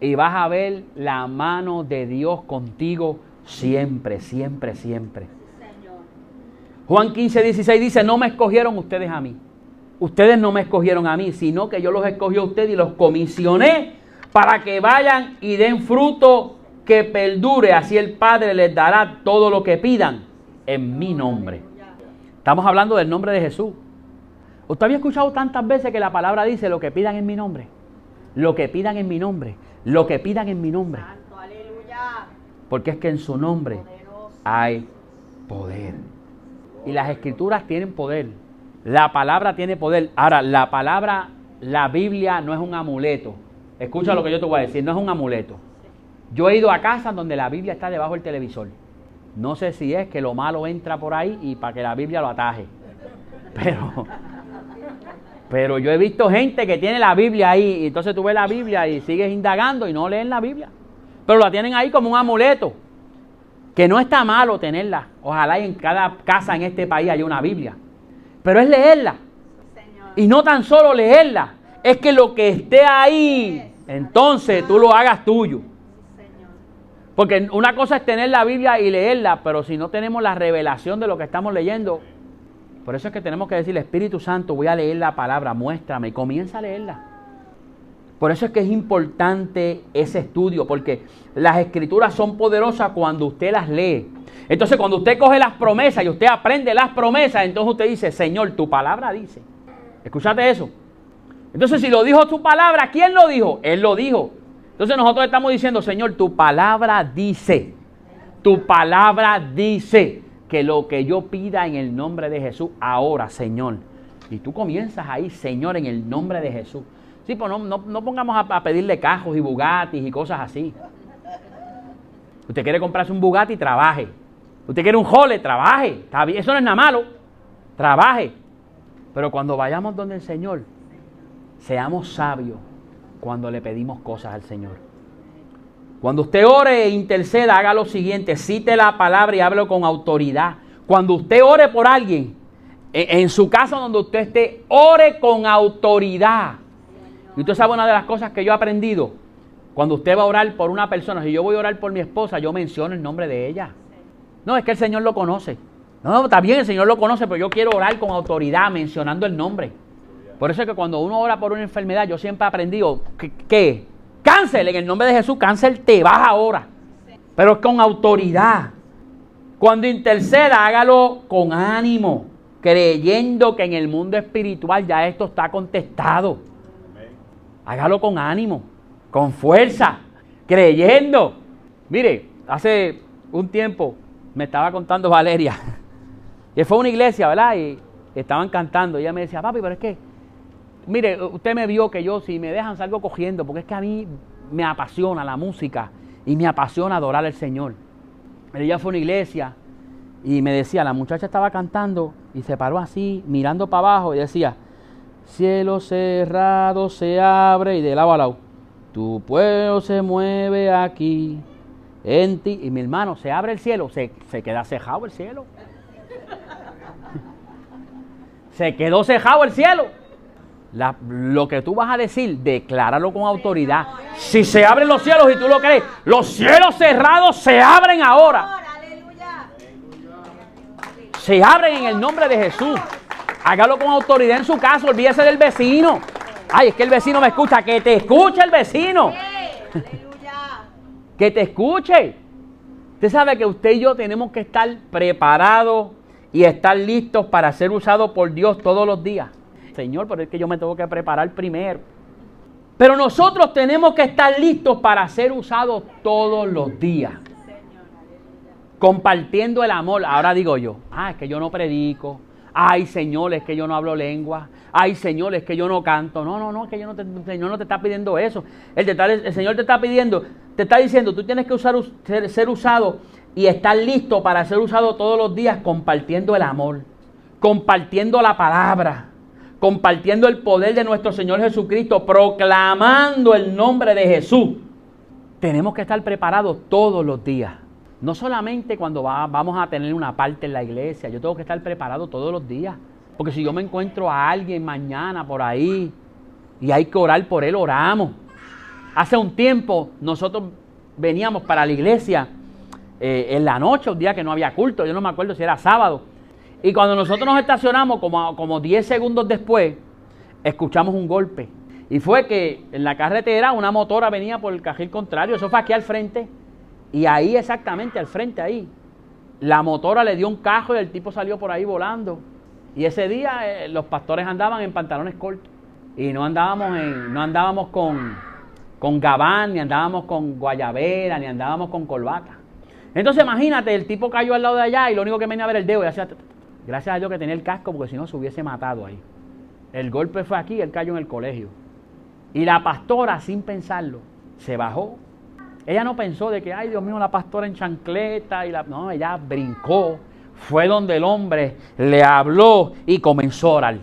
Y vas a ver la mano de Dios contigo siempre, siempre, siempre. Juan 15, 16 dice, no me escogieron ustedes a mí. Ustedes no me escogieron a mí, sino que yo los escogí a ustedes y los comisioné para que vayan y den fruto que perdure. Así el Padre les dará todo lo que pidan en mi nombre. Estamos hablando del nombre de Jesús. ¿Usted había escuchado tantas veces que la palabra dice lo que pidan en mi nombre? Lo que pidan en mi nombre. Lo que pidan en mi nombre. Porque es que en su nombre hay poder. Y las escrituras tienen poder. La palabra tiene poder. Ahora, la palabra, la Biblia no es un amuleto. Escucha lo que yo te voy a decir, no es un amuleto. Yo he ido a casa donde la Biblia está debajo del televisor. No sé si es que lo malo entra por ahí y para que la Biblia lo ataje. Pero, pero yo he visto gente que tiene la Biblia ahí y entonces tú ves la Biblia y sigues indagando y no leen la Biblia. Pero la tienen ahí como un amuleto. Que no está malo tenerla. Ojalá en cada casa en este país haya una Biblia. Pero es leerla. Y no tan solo leerla. Es que lo que esté ahí, entonces tú lo hagas tuyo. Porque una cosa es tener la Biblia y leerla, pero si no tenemos la revelación de lo que estamos leyendo, por eso es que tenemos que decirle, Espíritu Santo, voy a leer la palabra, muéstrame y comienza a leerla. Por eso es que es importante ese estudio, porque las escrituras son poderosas cuando usted las lee. Entonces cuando usted coge las promesas y usted aprende las promesas, entonces usted dice, Señor, tu palabra dice. Escúchate eso. Entonces si lo dijo tu palabra, ¿quién lo dijo? Él lo dijo. Entonces nosotros estamos diciendo, Señor, tu palabra dice. Tu palabra dice que lo que yo pida en el nombre de Jesús, ahora, Señor. Y tú comienzas ahí, Señor, en el nombre de Jesús. Sí, pues no, no, pongamos a, pedirle cajos y Bugattis y cosas así. Usted quiere comprarse un Bugatti, trabaje. Usted quiere un Jole, trabaje. Eso no es nada malo. Trabaje. Pero cuando vayamos donde el Señor, seamos sabios cuando le pedimos cosas al Señor. Cuando usted ore e interceda, haga lo siguiente, cite la palabra y hable con autoridad. Cuando usted ore por alguien, en, en su casa donde usted esté, ore con autoridad. Y usted sabe una de las cosas que yo he aprendido. Cuando usted va a orar por una persona, si yo voy a orar por mi esposa, yo menciono el nombre de ella. No, es que el Señor lo conoce. No, está bien, el Señor lo conoce, pero yo quiero orar con autoridad, mencionando el nombre. Por eso es que cuando uno ora por una enfermedad, yo siempre he aprendido, ¿qué? ¿Qué, cáncer, en el nombre de Jesús, cáncer te vas ahora. Pero con autoridad. Cuando interceda, hágalo con ánimo, creyendo que en el mundo espiritual ya esto está contestado. Hágalo con ánimo, con fuerza, creyendo. Mire, hace un tiempo me estaba contando Valeria, que fue a una iglesia, ¿verdad? Y estaban cantando. Y ella me decía, papi, pero es que, mire, usted me vio que yo, si me dejan, salgo cogiendo, porque es que a mí me apasiona la música y me apasiona adorar al Señor. Ella fue a una iglesia y me decía, la muchacha estaba cantando y se paró así, mirando para abajo y decía, cielo cerrado se abre y de lado a lado, tu pueblo se mueve aquí en ti. Y mi hermano, se abre el cielo, se, se queda cejado el cielo. se quedó cejado el cielo. lo que tú vas a decir, decláralo con autoridad. Si se abren los cielos y tú lo crees, los cielos cerrados se abren ahora. Se abren en el nombre de Jesús. Hágalo con autoridad en su casa, olvídese del vecino. Ay, es que el vecino me escucha, que te escuche el vecino. que te escuche. Usted sabe que usted y yo tenemos que estar preparados y estar listos para ser usados por Dios todos los días. Señor, pero es que yo me tengo que preparar primero. Pero nosotros tenemos que estar listos para ser usados todos los días. Compartiendo el amor. Ahora digo yo, ah, es que yo no predico. Ay, Señor, es que yo no hablo lengua. Ay, Señor, es que yo no canto. No, no, no, es que yo no te, el Señor no te está pidiendo eso. El, el Señor te está pidiendo, te está diciendo, tú tienes que usar, ser, ser usado y estar listo para ser usado todos los días compartiendo el amor, compartiendo la palabra, compartiendo el poder de nuestro Señor Jesucristo, proclamando el nombre de Jesús. Tenemos que estar preparados todos los días. No solamente cuando vamos a tener una parte en la iglesia, yo tengo que estar preparado todos los días. Porque si yo me encuentro a alguien mañana por ahí y hay que orar por él, oramos. Hace un tiempo nosotros veníamos para la iglesia eh, en la noche, un día que no había culto, yo no me acuerdo si era sábado. Y cuando nosotros nos estacionamos, como, como 10 segundos después, escuchamos un golpe. Y fue que en la carretera una motora venía por el cajil contrario, eso fue aquí al frente. Y ahí exactamente, al frente ahí, la motora le dio un cajo y el tipo salió por ahí volando. Y ese día eh, los pastores andaban en pantalones cortos. Y no andábamos, en, no andábamos con, con gabán, ni andábamos con guayabera, ni andábamos con corbata. Entonces imagínate, el tipo cayó al lado de allá y lo único que venía a ver el dedo y hacía... Gracias a Dios que tenía el casco porque si no se hubiese matado ahí. El golpe fue aquí, él cayó en el colegio. Y la pastora, sin pensarlo, se bajó. Ella no pensó de que, ay Dios mío, la pastora en chancleta y la... No, ella brincó. Fue donde el hombre le habló y comenzó a orar.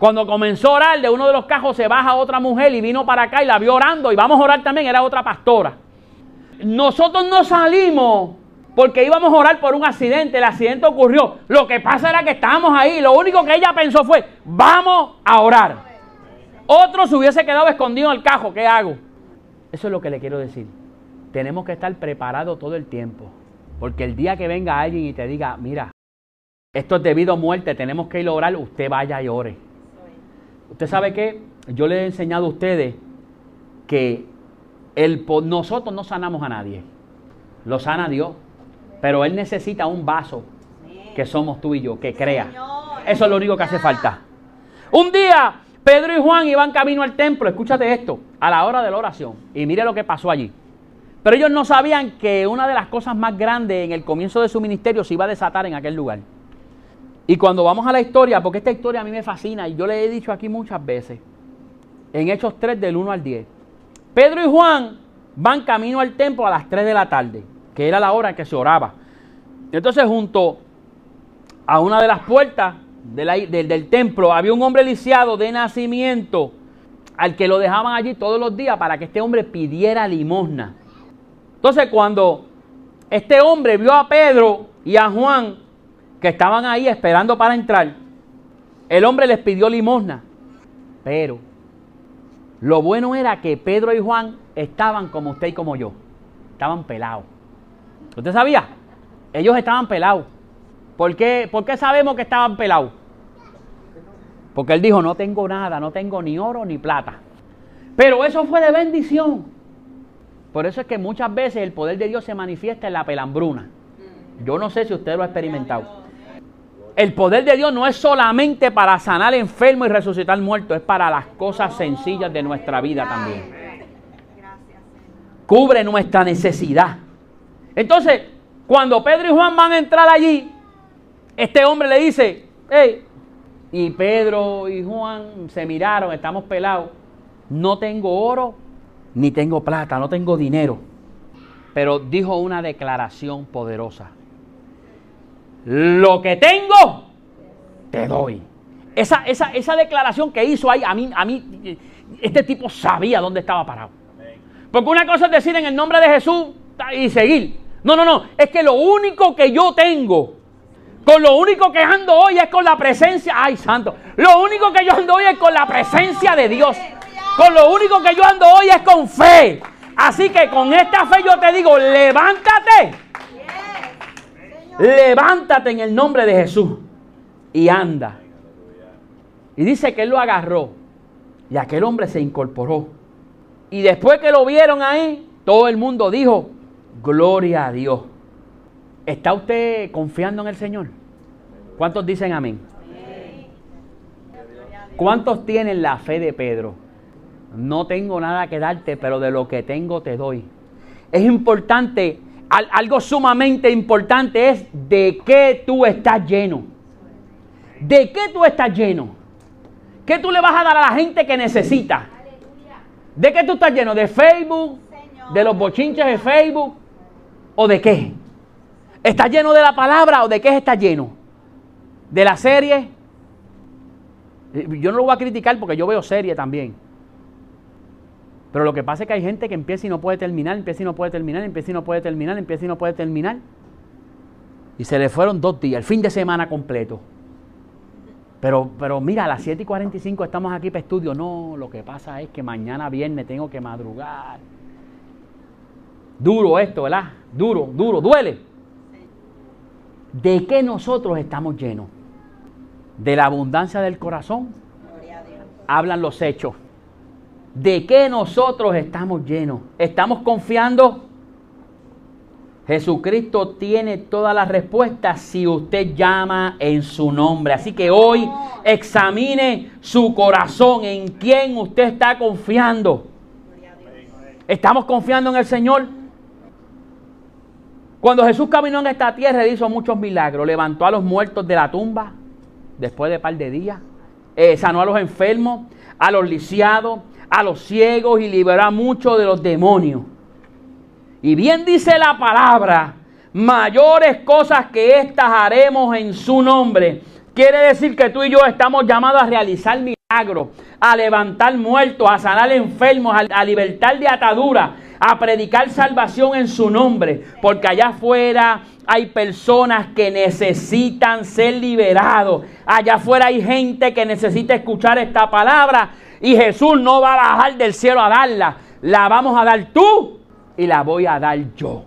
Cuando comenzó a orar, de uno de los cajos se baja otra mujer y vino para acá y la vio orando. Y vamos a orar también, era otra pastora. Nosotros no salimos porque íbamos a orar por un accidente, el accidente ocurrió. Lo que pasa era que estábamos ahí, lo único que ella pensó fue, vamos a orar. Otro se hubiese quedado escondido en el cajo, ¿qué hago? Eso es lo que le quiero decir. Tenemos que estar preparados todo el tiempo. Porque el día que venga alguien y te diga, mira, esto es debido a muerte, tenemos que ir a orar, usted vaya y ore. ¿Usted sabe qué? Yo le he enseñado a ustedes que el, nosotros no sanamos a nadie, lo sana Dios, pero Él necesita un vaso que somos tú y yo, que crea. Eso es lo único que hace falta. Un día Pedro y Juan iban camino al templo, escúchate esto, a la hora de la oración, y mire lo que pasó allí. Pero ellos no sabían que una de las cosas más grandes en el comienzo de su ministerio se iba a desatar en aquel lugar. Y cuando vamos a la historia, porque esta historia a mí me fascina y yo le he dicho aquí muchas veces, en Hechos 3 del 1 al 10, Pedro y Juan van camino al templo a las 3 de la tarde, que era la hora en que se oraba. Entonces junto a una de las puertas del, templo había un hombre lisiado de nacimiento al que lo dejaban allí todos los días para que este hombre pidiera limosna. Entonces cuando este hombre vio a Pedro y a Juan que estaban ahí esperando para entrar, el hombre les pidió limosna. Pero lo bueno era que Pedro y Juan estaban como usted y como yo. Estaban pelados. ¿Usted sabía? Ellos estaban pelados. ¿Por qué, ¿Por qué sabemos que estaban pelados? Porque él dijo, no tengo nada, no tengo ni oro ni plata. Pero eso fue de bendición. Por eso es que muchas veces el poder de Dios se manifiesta en la pelambruna. Yo no sé si usted lo ha experimentado. El poder de Dios no es solamente para sanar enfermos y resucitar muertos, es para las cosas sencillas de nuestra vida también. Cubre nuestra necesidad. Entonces, cuando Pedro y Juan van a entrar allí, este hombre le dice, hey, y Pedro y Juan se miraron, estamos pelados, no tengo oro ni tengo plata, no tengo dinero. Pero dijo una declaración poderosa lo que tengo, te doy. Esa, esa, esa declaración que hizo ahí, a mí, a mí, este tipo sabía dónde estaba parado. Porque una cosa es decir en el nombre de Jesús y seguir. No, no, no. Es que lo único que yo tengo, con lo único que ando hoy es con la presencia. Ay, santo. Lo único que yo ando hoy es con la presencia de Dios. Con lo único que yo ando hoy es con fe. Así que con esta fe yo te digo, levántate levántate en el nombre de Jesús y anda. Y dice que él lo agarró y aquel hombre se incorporó. Y después que lo vieron ahí, todo el mundo dijo, gloria a Dios. ¿Está usted confiando en el Señor? ¿Cuántos dicen amén? ¿Cuántos tienen la fe de Pedro? No tengo nada que darte, pero de lo que tengo te doy. Es importante algo sumamente importante es de qué tú estás lleno. ¿De qué tú estás lleno? ¿Qué tú le vas a dar a la gente que necesita? ¿De qué tú estás lleno? ¿De Facebook? ¿De los bochinches de Facebook? ¿O de qué? ¿Estás lleno de la palabra o de qué estás lleno? ¿De la serie? Yo no lo voy a criticar porque yo veo serie también. Pero lo que pasa es que hay gente que empieza y no puede terminar, empieza y no puede terminar, empieza y no puede terminar, empieza y no puede terminar. Y se le fueron dos días, el fin de semana completo. Pero, pero mira, a las 7 y 45 estamos aquí para estudio. No, lo que pasa es que mañana viernes tengo que madrugar. Duro esto, ¿verdad? Duro, duro, duele. ¿De qué nosotros estamos llenos? De la abundancia del corazón. Hablan los hechos. ¿De qué nosotros estamos llenos? ¿Estamos confiando? Jesucristo tiene todas las respuestas si usted llama en su nombre. Así que hoy examine su corazón, en quién usted está confiando. ¿Estamos confiando en el Señor? Cuando Jesús caminó en esta tierra, hizo muchos milagros. Levantó a los muertos de la tumba después de un par de días. Eh, sanó a los enfermos, a los lisiados, a los ciegos y liberó a muchos de los demonios. Y bien dice la palabra, mayores cosas que estas haremos en su nombre. Quiere decir que tú y yo estamos llamados a realizar milagros, a levantar muertos, a sanar enfermos, a, libertar de atadura, a predicar salvación en su nombre. Porque allá afuera hay personas que necesitan ser liberados. Allá afuera hay gente que necesita escuchar esta palabra y Jesús no va a bajar del cielo a darla. La vamos a dar tú y la voy a dar yo.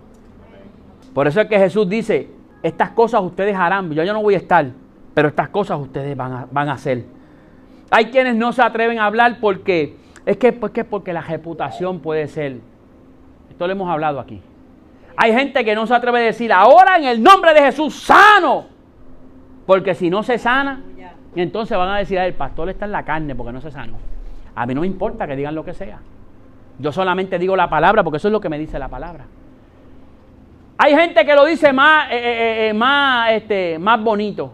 Por eso es que Jesús dice, estas cosas ustedes harán. Yo, yo no voy a estar, pero estas cosas ustedes van a, van a hacer. Hay quienes no se atreven a hablar porque es que, porque, porque la reputación puede ser. Esto lo hemos hablado aquí. Hay gente que no se atreve a decir, ahora en el nombre de Jesús, sano. Porque si no se sana, entonces van a decir, el pastor está en la carne porque no se sano. A mí no me importa que digan lo que sea. Yo solamente digo la palabra porque eso es lo que me dice la palabra. Hay gente que lo dice más, eh, eh, eh, más, este, más bonito.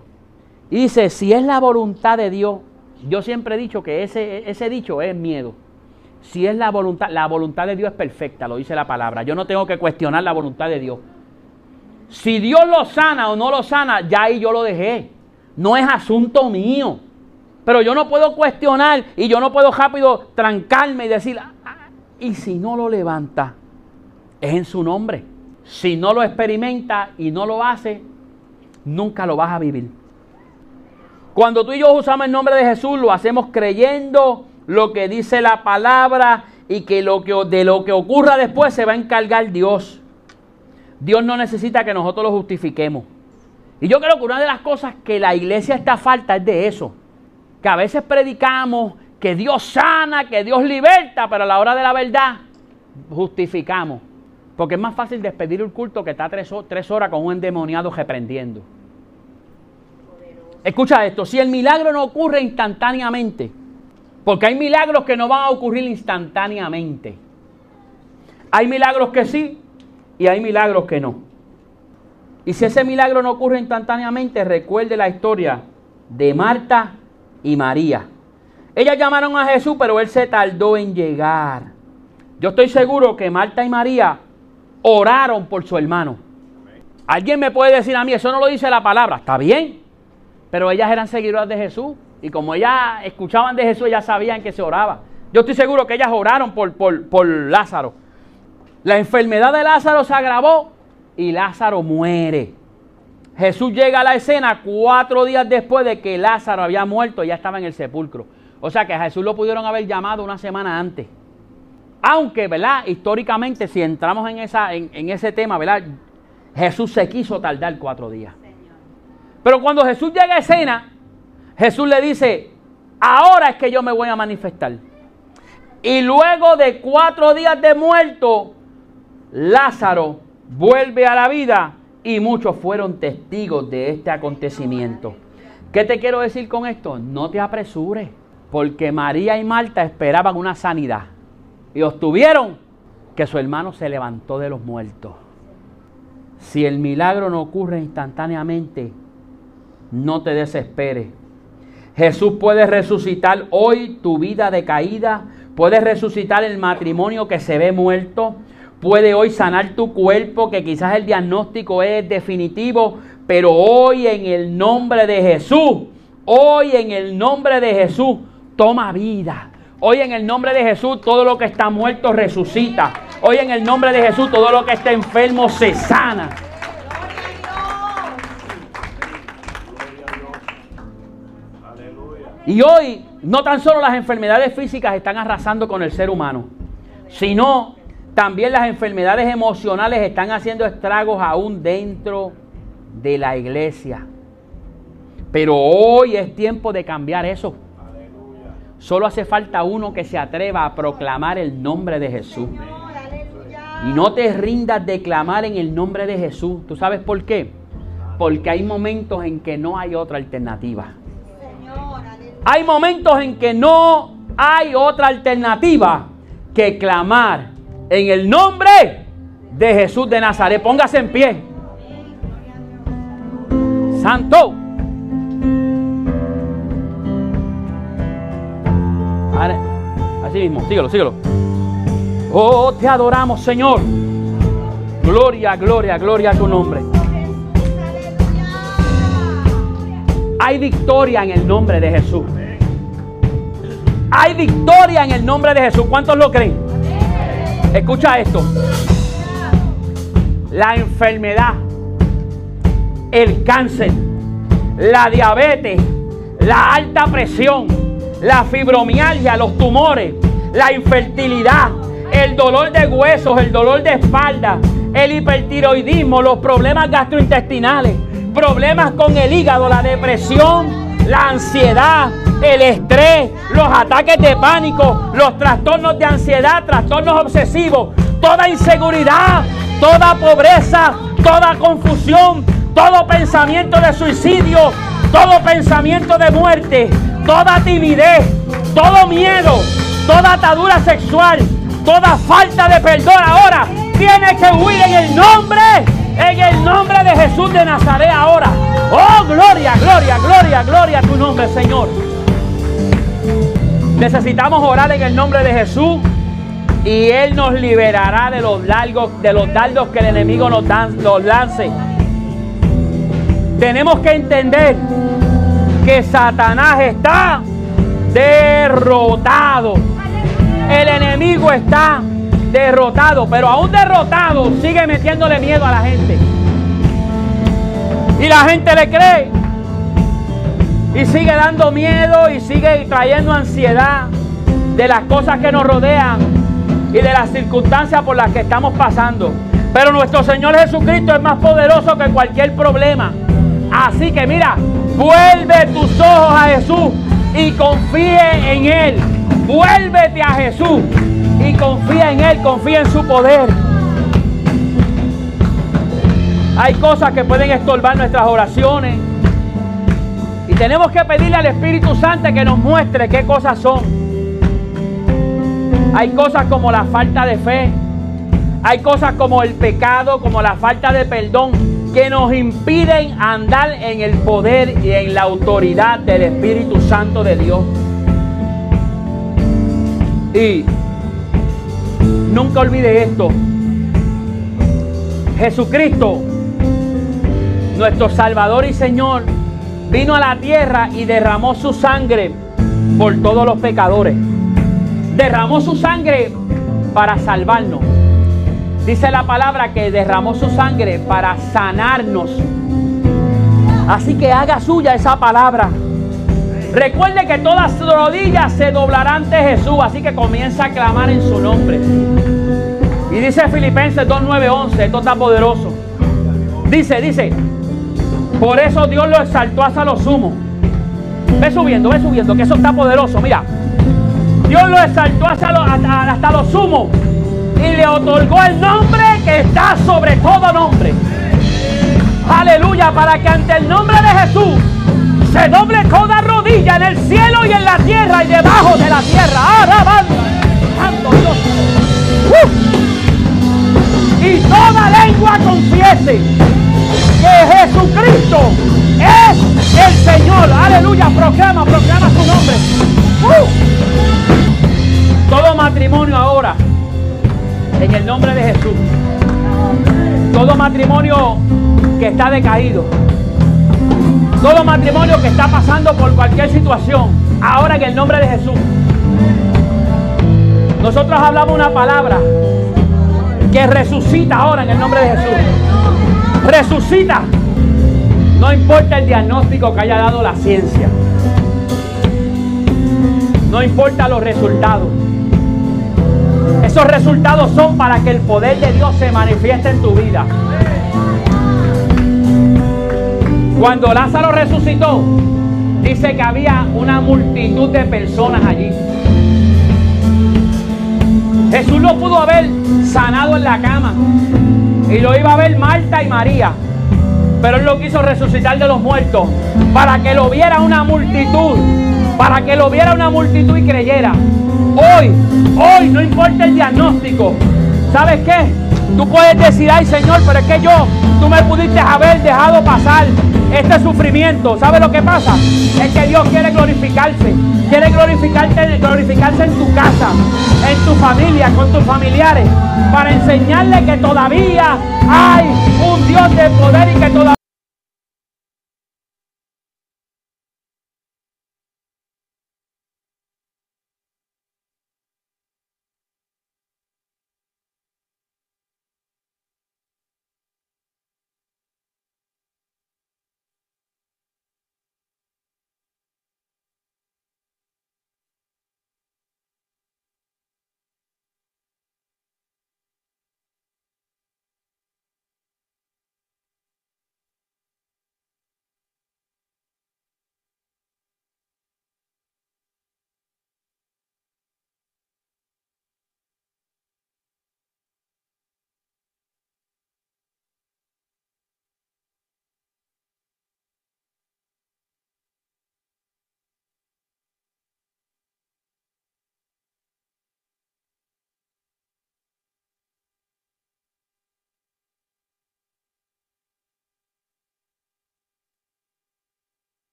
Y dice, si es la voluntad de Dios, yo siempre he dicho que ese, ese dicho es miedo. Si es la voluntad, la voluntad de Dios es perfecta, lo dice la palabra. Yo no tengo que cuestionar la voluntad de Dios. Si Dios lo sana o no lo sana, ya ahí yo lo dejé. No es asunto mío. Pero yo no puedo cuestionar y yo no puedo rápido trancarme y decir, ah, ah, y si no lo levanta, es en su nombre. Si no lo experimenta y no lo hace, nunca lo vas a vivir. Cuando tú y yo usamos el nombre de Jesús, lo hacemos creyendo lo que dice la palabra y que, lo que de lo que ocurra después se va a encargar Dios. Dios no necesita que nosotros lo justifiquemos. Y yo creo que una de las cosas que la iglesia está falta es de eso que a veces predicamos que Dios sana, que Dios liberta, pero a la hora de la verdad justificamos. Porque es más fácil despedir el culto que está tres, tres horas con un endemoniado reprendiendo. Escucha esto, si el milagro no ocurre instantáneamente, porque hay milagros que no van a ocurrir instantáneamente. Hay milagros que sí y hay milagros que no. Y si ese milagro no ocurre instantáneamente, recuerde la historia de Marta y María. Ellas llamaron a Jesús, pero él se tardó en llegar. Yo estoy seguro que Marta y María oraron por su hermano. Alguien me puede decir a mí, eso no lo dice la palabra, está bien, pero ellas eran seguidoras de Jesús y como ellas escuchaban de Jesús, ellas sabían que se oraba. Yo estoy seguro que ellas oraron por, por, por Lázaro. La enfermedad de Lázaro se agravó y Lázaro muere. Jesús llega a la escena cuatro días después de que Lázaro había muerto, y ya estaba en el sepulcro. O sea que a Jesús lo pudieron haber llamado una semana antes. Aunque, ¿verdad? Históricamente, si entramos en, esa, en, ese tema, ¿verdad? Jesús se quiso tardar cuatro días. Pero cuando Jesús llega a escena, Jesús le dice, ahora es que yo me voy a manifestar. Y luego de cuatro días de muerto, Lázaro vuelve a la vida y muchos fueron testigos de este acontecimiento. ¿Qué te quiero decir con esto? No te apresures, porque María y Marta esperaban una sanidad y obtuvieron que su hermano se levantó de los muertos. Si el milagro no ocurre instantáneamente, no te desesperes. Jesús puede resucitar hoy tu vida decaída, puede resucitar el matrimonio que se ve muerto, puede hoy sanar tu cuerpo, que quizás el diagnóstico es definitivo, pero hoy en el nombre de Jesús, hoy en el nombre de Jesús, toma vida. Hoy en el nombre de Jesús todo lo que está muerto resucita. Hoy en el nombre de Jesús todo lo que está enfermo se sana. Y hoy no tan solo las enfermedades físicas están arrasando con el ser humano, sino también las enfermedades emocionales están haciendo estragos aún dentro de la iglesia. Pero hoy es tiempo de cambiar eso. Solo hace falta uno que se atreva a proclamar el nombre de Jesús. Y no te rindas de clamar en el nombre de Jesús. ¿Tú sabes por qué? Porque hay momentos en que no hay otra alternativa. Hay momentos en que no hay otra alternativa que clamar en el nombre de Jesús de Nazaret. Póngase en pie. Santo. Así mismo, síguelo, síguelo. Oh, te adoramos, Señor. Gloria, gloria, gloria a tu nombre. Hay victoria en el nombre de Jesús. Hay victoria en el nombre de Jesús. ¿Cuántos lo creen? Escucha esto. La enfermedad, el cáncer, la diabetes, la alta presión, la fibromialgia, los tumores, la infertilidad, el dolor de huesos, el dolor de espalda, el hipertiroidismo, los problemas gastrointestinales, problemas con el hígado, la depresión, la ansiedad, el estrés, los ataques de pánico, los trastornos de ansiedad, trastornos obsesivos, toda inseguridad, toda pobreza, toda confusión, todo pensamiento de suicidio, todo pensamiento de muerte, toda timidez, todo miedo, toda atadura sexual, toda falta de perdón ahora tiene que huir en el nombre, en el nombre de Jesús de Nazaret ahora. Oh, gloria, gloria, gloria, gloria a tu nombre, Señor. Necesitamos orar en el nombre de Jesús y Él nos liberará de los, largos, de los dardos que el enemigo nos, nos lance. Tenemos que entender que Satanás está derrotado. El enemigo está derrotado, pero aún derrotado sigue metiéndole miedo a la gente. Y la gente le cree. Y sigue dando miedo y sigue trayendo ansiedad de las cosas que nos rodean y de las circunstancias por las que estamos pasando. Pero nuestro Señor Jesucristo es más poderoso que cualquier problema. Así que mira, vuelve tus ojos a Jesús y confíe en Él. Vuélvete a Jesús y confía en Él, confía en su poder. Hay cosas que pueden estorbar nuestras oraciones. Y tenemos que pedirle al Espíritu Santo que nos muestre qué cosas son. Hay cosas como la falta de fe. Hay cosas como el pecado, como la falta de perdón, que nos impiden andar en el poder y en la autoridad del Espíritu Santo de Dios. Y nunca olvide esto. Jesucristo, nuestro Salvador y Señor, vino a la tierra y derramó su sangre por todos los pecadores. Derramó su sangre para salvarnos. Dice la palabra que derramó su sangre para sanarnos. Así que haga suya esa palabra. Recuerde que todas rodillas se doblarán ante Jesús, así que comienza a clamar en su nombre. Y dice Filipenses 2.9.11, esto está poderoso. Dice, dice, por eso Dios lo exaltó hasta lo sumo. Ve subiendo, ve subiendo, que eso está poderoso. Mira, Dios lo exaltó hasta lo, hasta, lo sumo y le otorgó el nombre que está sobre todo nombre. Aleluya, para que ante el nombre de Jesús se doble toda rodilla en el cielo y en la tierra y debajo de la tierra. Alabando, santo Dios. Uh. Y toda lengua confiese que Jesucristo es el Señor. Aleluya, proclama, proclama su nombre. Uh. Todo matrimonio ahora, en el nombre de Jesús. Todo matrimonio que está decaído. Todo matrimonio que está pasando por cualquier situación, ahora en el nombre de Jesús. Nosotros hablamos una palabra que resucita ahora en el nombre de Jesús resucita. No importa el diagnóstico que haya dado la ciencia. No importa los resultados. Esos resultados son para que el poder de Dios se manifieste en tu vida. Cuando Lázaro resucitó, dice que había una multitud de personas allí. Jesús lo pudo haber sanado en la cama, y lo iba a ver Marta y María. Pero él lo quiso resucitar de los muertos. Para que lo viera una multitud. Para que lo viera una multitud y creyera. Hoy, hoy, no importa el diagnóstico. ¿Sabes qué? Tú puedes decir, ay Señor, pero es que yo, tú me pudiste haber dejado pasar este sufrimiento. ¿Sabes lo que pasa? Es que Dios quiere glorificarse. Quiere glorificarse en tu casa, en tu familia, con tus familiares, para enseñarle que todavía hay un Dios de poder y que todavía